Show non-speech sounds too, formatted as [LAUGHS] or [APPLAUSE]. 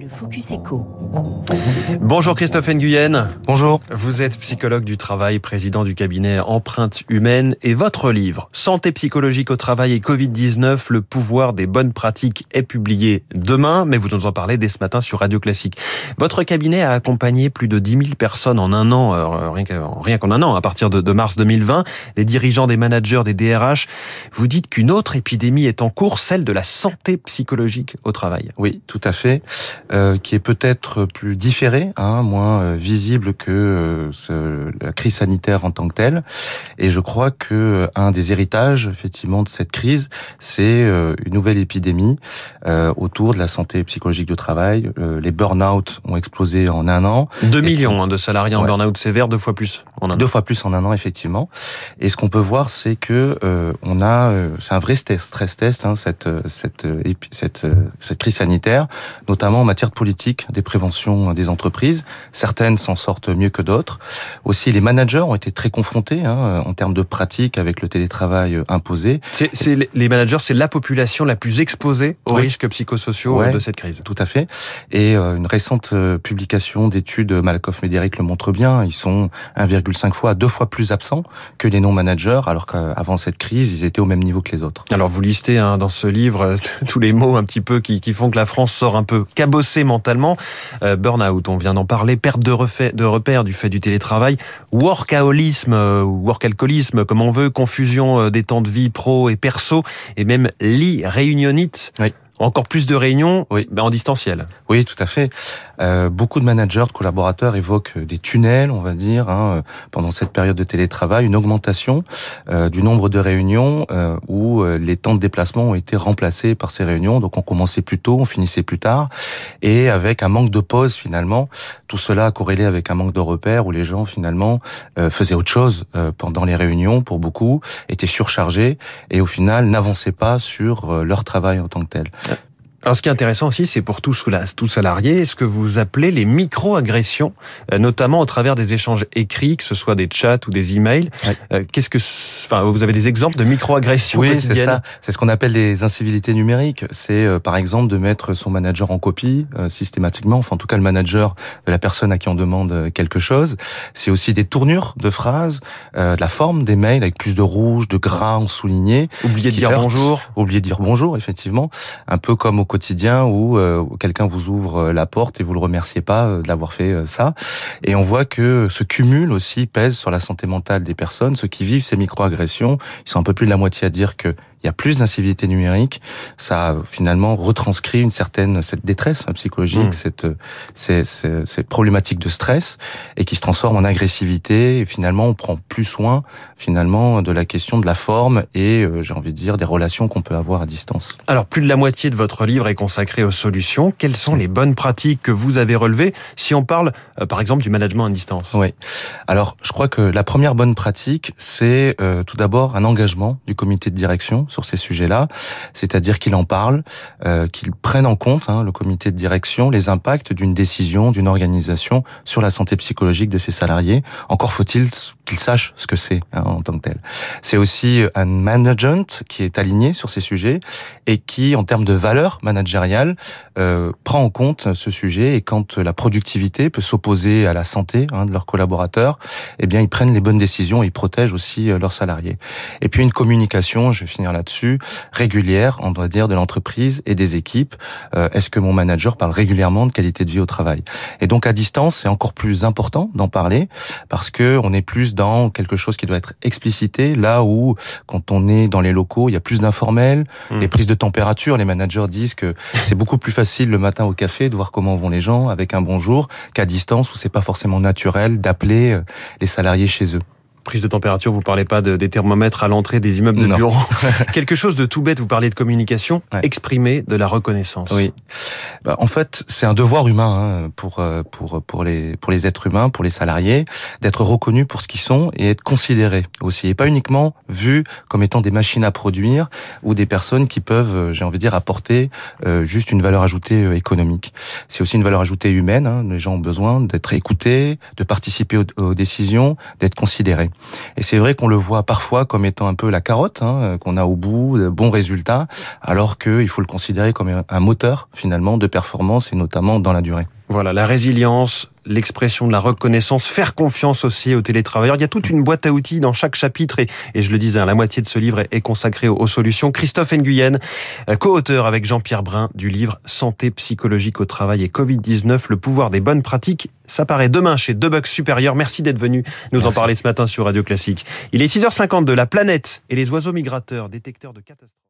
Le Focus Echo. Bonjour Christophe Nguyen. Bonjour. Vous êtes psychologue du travail, président du cabinet Empreinte Humaine et votre livre Santé psychologique au travail et Covid-19, le pouvoir des bonnes pratiques est publié demain, mais vous nous en parlez dès ce matin sur Radio Classique. Votre cabinet a accompagné plus de 10 000 personnes en un an, euh, rien qu'en un an, à partir de, de mars 2020, des dirigeants, des managers, des DRH. Vous dites qu'une autre épidémie est en cours, celle de la santé psychologique au travail. Oui, tout à fait. Euh, qui est peut-être plus différé, hein, moins euh, visible que euh, ce, la crise sanitaire en tant que telle. Et je crois que un des héritages, effectivement, de cette crise, c'est une nouvelle épidémie autour de la santé psychologique du travail. les burn-out ont explosé en un an. 2 millions hein, de salariés en burn-out sévère, deux fois plus en un Deux fois plus en un an, effectivement. Et ce qu'on peut voir, c'est que on a, c'est un vrai stress test, hein, cette cette cette cette crise sanitaire, notamment en matière de politique des préventions des entreprises. Certaines s'en sortent mieux que d'autres. Aussi, les managers ont été très confrontés hein, en termes de pratique avec le télétravail imposé. C'est, les managers, c'est la population la plus exposée aux risques psychosociaux de cette crise. Tout à fait. Et euh, une récente euh, publication d'études Malakoff Médéric le montre bien. Ils sont 1,5 fois, deux fois plus absents que les non-managers, alors qu'avant cette crise, ils étaient au même niveau que les autres. Alors vous listez hein, dans ce livre [LAUGHS] tous les mots un petit peu qui, qui font que la France sort un peu cabossée mentalement. Euh, burn-out, on vient d'en parler, perte de, de repères du fait du télétravail, workaholisme euh, workalcoolisme comme on veut, confusion euh, des temps de vie pro et perso, et même l'irréunionite. Oui encore plus de réunions oui. Ben, en distanciel. Oui, tout à fait. Euh, beaucoup de managers, de collaborateurs évoquent des tunnels, on va dire, hein, pendant cette période de télétravail, une augmentation euh, du nombre de réunions euh, où euh, les temps de déplacement ont été remplacés par ces réunions. Donc on commençait plus tôt, on finissait plus tard, et avec un manque de pause finalement. Tout cela corrélé avec un manque de repères où les gens finalement euh, faisaient autre chose pendant les réunions pour beaucoup, étaient surchargés et au final n'avançaient pas sur leur travail en tant que tel. Alors, ce qui est intéressant aussi, c'est pour tout, tout salarié, ce que vous appelez les micro-agressions, euh, notamment au travers des échanges écrits, que ce soit des chats ou des emails. Euh, qu'est-ce que, enfin, vous avez des exemples de micro-agressions oui, c'est ça. C'est ce qu'on appelle les incivilités numériques. C'est, euh, par exemple, de mettre son manager en copie systématiquement, enfin, en tout cas, le manager de la personne à qui on demande quelque chose. C'est aussi des tournures de phrases, de la forme des mails avec plus de rouge, de gras en souligné. Oublier de dire bonjour. Oublier de dire bonjour, effectivement. Un peu comme au quotidien où euh, quelqu'un vous ouvre euh, la porte et vous le remerciez pas euh, de l'avoir fait ça. Et on voit que ce cumul aussi pèse sur la santé mentale des personnes. Ceux qui vivent ces micro-agressions, ils sont un peu plus de la moitié à dire que il y a plus d'incivilité numérique, ça a finalement retranscrit une certaine cette détresse psychologique, mmh. cette, ces, ces, ces, problématiques de stress et qui se transforme en agressivité. Et finalement, on prend plus soin finalement de la question de la forme et euh, j'ai envie de dire des relations qu'on peut avoir à distance. Alors, plus de la moitié de votre livre est consacré aux solutions. Quelles sont les bonnes pratiques que vous avez relevées? Si on parle, euh, par exemple, du management à distance Oui. Alors, je crois que la première bonne pratique, c'est euh, tout d'abord un engagement du comité de direction sur ces sujets-là, c'est-à-dire qu'il en parle, euh, qu'il prenne en compte, hein, le comité de direction, les impacts d'une décision, d'une organisation sur la santé psychologique de ses salariés. Encore faut-il qu'il sache ce que c'est hein, en tant que tel. C'est aussi un management qui est aligné sur ces sujets et qui, en termes de valeur managériale, euh, prend en compte ce sujet. Et quand la productivité peut s'opposer à la santé hein, de leurs collaborateurs, eh bien, ils prennent les bonnes décisions et ils protègent aussi euh, leurs salariés. Et puis une communication, je vais finir là dessus régulière, on doit dire, de l'entreprise et des équipes. Euh, est-ce que mon manager parle régulièrement de qualité de vie au travail? Et donc à distance, c'est encore plus important d'en parler parce que on est plus dans quelque chose qui doit être explicité, là où quand on est dans les locaux, il y a plus d'informels, hmm. les prises de température, les managers disent que c'est beaucoup plus facile le matin au café de voir comment vont les gens avec un bonjour qu'à distance où c'est pas forcément naturel d'appeler euh, les salariés chez eux prise de température, vous parlez pas de, des thermomètres à l'entrée des immeubles de bureaux. [LAUGHS] Quelque chose de tout bête, vous parlez de communication, exprimer de la reconnaissance. Oui. Bah, en fait, c'est un devoir humain hein, pour euh, pour pour les pour les êtres humains, pour les salariés, d'être reconnus pour ce qu'ils sont et être considérés aussi, et pas uniquement vus comme étant des machines à produire ou des personnes qui peuvent, euh, j'ai envie de dire, apporter euh, juste une valeur ajoutée économique. C'est aussi une valeur ajoutée humaine. Hein. Les gens ont besoin d'être écoutés, de participer aux, aux décisions, d'être considérés. Et c'est vrai qu'on le voit parfois comme étant un peu la carotte hein, qu'on a au bout, de bons résultats, alors qu'il faut le considérer comme un moteur finalement de performance et notamment dans la durée. Voilà, la résilience, l'expression de la reconnaissance, faire confiance aussi aux télétravailleurs. Il y a toute une boîte à outils dans chaque chapitre et, et je le disais, hein, la moitié de ce livre est consacrée aux, solutions. Christophe Nguyen, euh, co-auteur avec Jean-Pierre Brun du livre Santé psychologique au travail et Covid-19, le pouvoir des bonnes pratiques. Ça paraît demain chez Debugs Supérieur. Merci d'être venu nous en parler ce matin sur Radio Classique. Il est 6h50 de la planète et les oiseaux migrateurs, détecteurs de catastrophes.